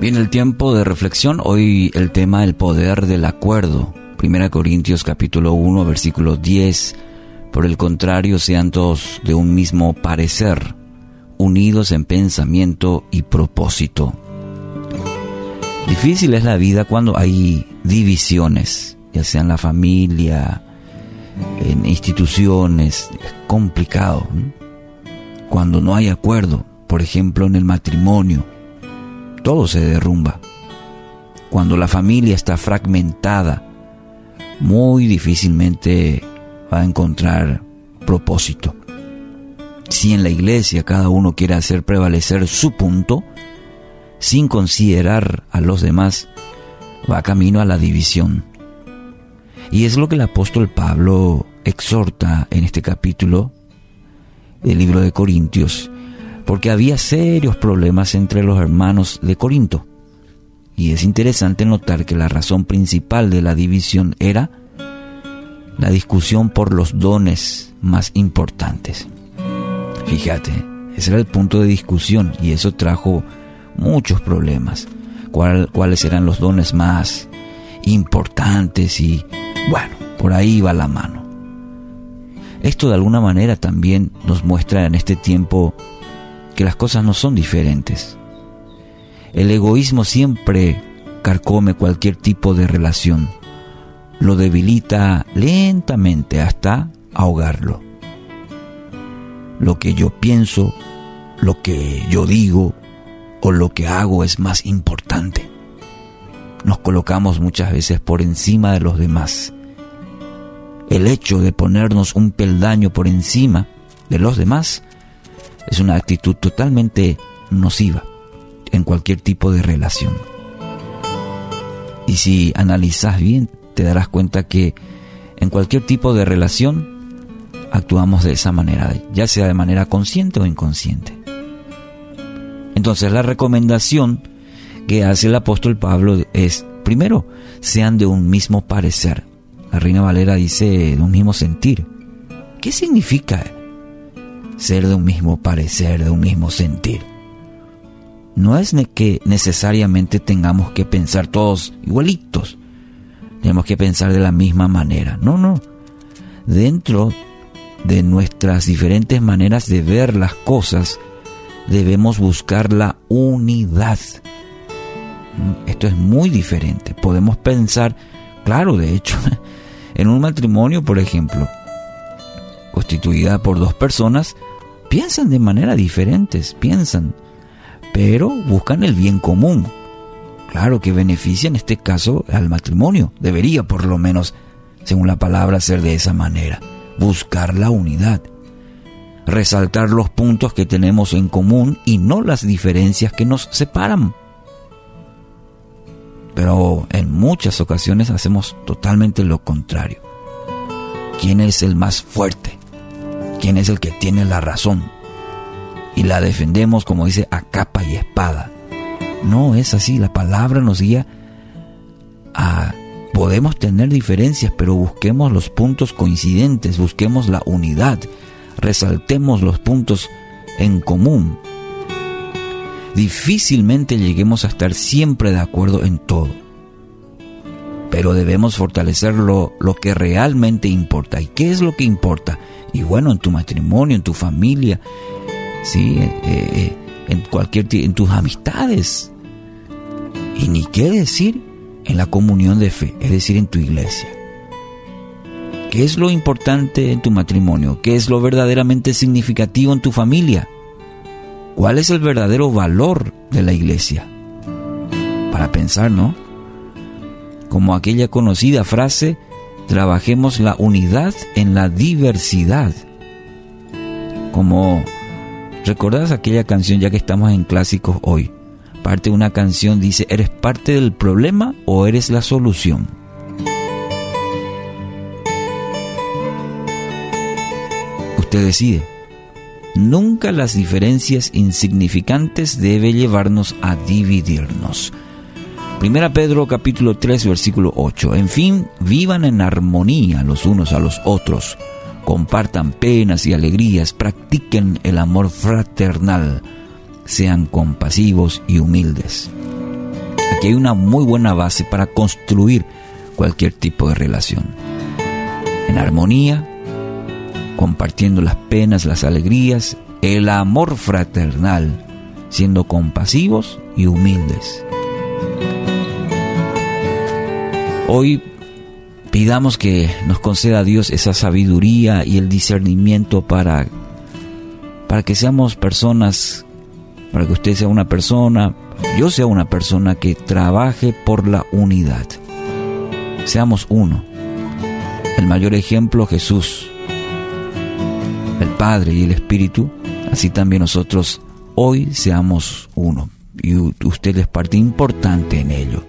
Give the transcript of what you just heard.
Viene el tiempo de reflexión, hoy el tema el poder del acuerdo. 1 Corintios capítulo 1 versículo 10. Por el contrario, sean todos de un mismo parecer, unidos en pensamiento y propósito. Difícil es la vida cuando hay divisiones, ya sea en la familia, en instituciones, es complicado. Cuando no hay acuerdo, por ejemplo en el matrimonio, todo se derrumba. Cuando la familia está fragmentada, muy difícilmente va a encontrar propósito. Si en la iglesia cada uno quiere hacer prevalecer su punto, sin considerar a los demás, va camino a la división. Y es lo que el apóstol Pablo exhorta en este capítulo del libro de Corintios, porque había serios problemas entre los hermanos de Corinto. Y es interesante notar que la razón principal de la división era la discusión por los dones más importantes. Fíjate, ese era el punto de discusión y eso trajo muchos problemas. ¿Cuáles eran los dones más importantes? Y bueno, por ahí va la mano. Esto de alguna manera también nos muestra en este tiempo que las cosas no son diferentes. El egoísmo siempre carcome cualquier tipo de relación lo debilita lentamente hasta ahogarlo. Lo que yo pienso, lo que yo digo o lo que hago es más importante. Nos colocamos muchas veces por encima de los demás. El hecho de ponernos un peldaño por encima de los demás es una actitud totalmente nociva en cualquier tipo de relación. Y si analizas bien, te darás cuenta que en cualquier tipo de relación actuamos de esa manera, ya sea de manera consciente o inconsciente. Entonces la recomendación que hace el apóstol Pablo es, primero, sean de un mismo parecer. La Reina Valera dice de un mismo sentir. ¿Qué significa ser de un mismo parecer, de un mismo sentir? No es que necesariamente tengamos que pensar todos igualitos, tenemos que pensar de la misma manera. No, no. Dentro de nuestras diferentes maneras de ver las cosas, debemos buscar la unidad. Mm, esto es muy diferente. Podemos pensar, claro, de hecho, en un matrimonio, por ejemplo, constituida por dos personas, piensan de manera diferentes, piensan, pero buscan el bien común claro, que beneficia en este caso al matrimonio. Debería por lo menos, según la palabra, ser de esa manera. Buscar la unidad. Resaltar los puntos que tenemos en común y no las diferencias que nos separan. Pero en muchas ocasiones hacemos totalmente lo contrario. ¿Quién es el más fuerte? ¿Quién es el que tiene la razón? Y la defendemos, como dice, a capa y espada no es así, la palabra nos guía a... Podemos tener diferencias, pero busquemos los puntos coincidentes, busquemos la unidad, resaltemos los puntos en común. Difícilmente lleguemos a estar siempre de acuerdo en todo, pero debemos fortalecer lo, que realmente importa. ¿Y qué es lo que importa? Y bueno, en tu matrimonio, en tu familia, ¿sí? Eh, eh, en cualquier en tus amistades, y ni qué decir en la comunión de fe, es decir, en tu iglesia. ¿Qué es lo importante en tu matrimonio? ¿Qué es lo verdaderamente significativo en tu familia? ¿Cuál es el verdadero valor de la iglesia? Para pensar, ¿no? Como aquella conocida frase, trabajemos la unidad en la diversidad. Como, ¿recordás aquella canción ya que estamos en clásicos hoy? parte de una canción dice, ¿eres parte del problema o eres la solución? Usted decide. Nunca las diferencias insignificantes debe llevarnos a dividirnos. Primera Pedro capítulo 3 versículo 8. En fin, vivan en armonía los unos a los otros. Compartan penas y alegrías, practiquen el amor fraternal sean compasivos y humildes. Aquí hay una muy buena base para construir cualquier tipo de relación. En armonía, compartiendo las penas, las alegrías, el amor fraternal, siendo compasivos y humildes. Hoy pidamos que nos conceda a Dios esa sabiduría y el discernimiento para, para que seamos personas, para que usted sea una persona, yo sea una persona que trabaje por la unidad. Seamos uno. El mayor ejemplo Jesús, el Padre y el Espíritu, así también nosotros hoy seamos uno. Y usted es parte importante en ello.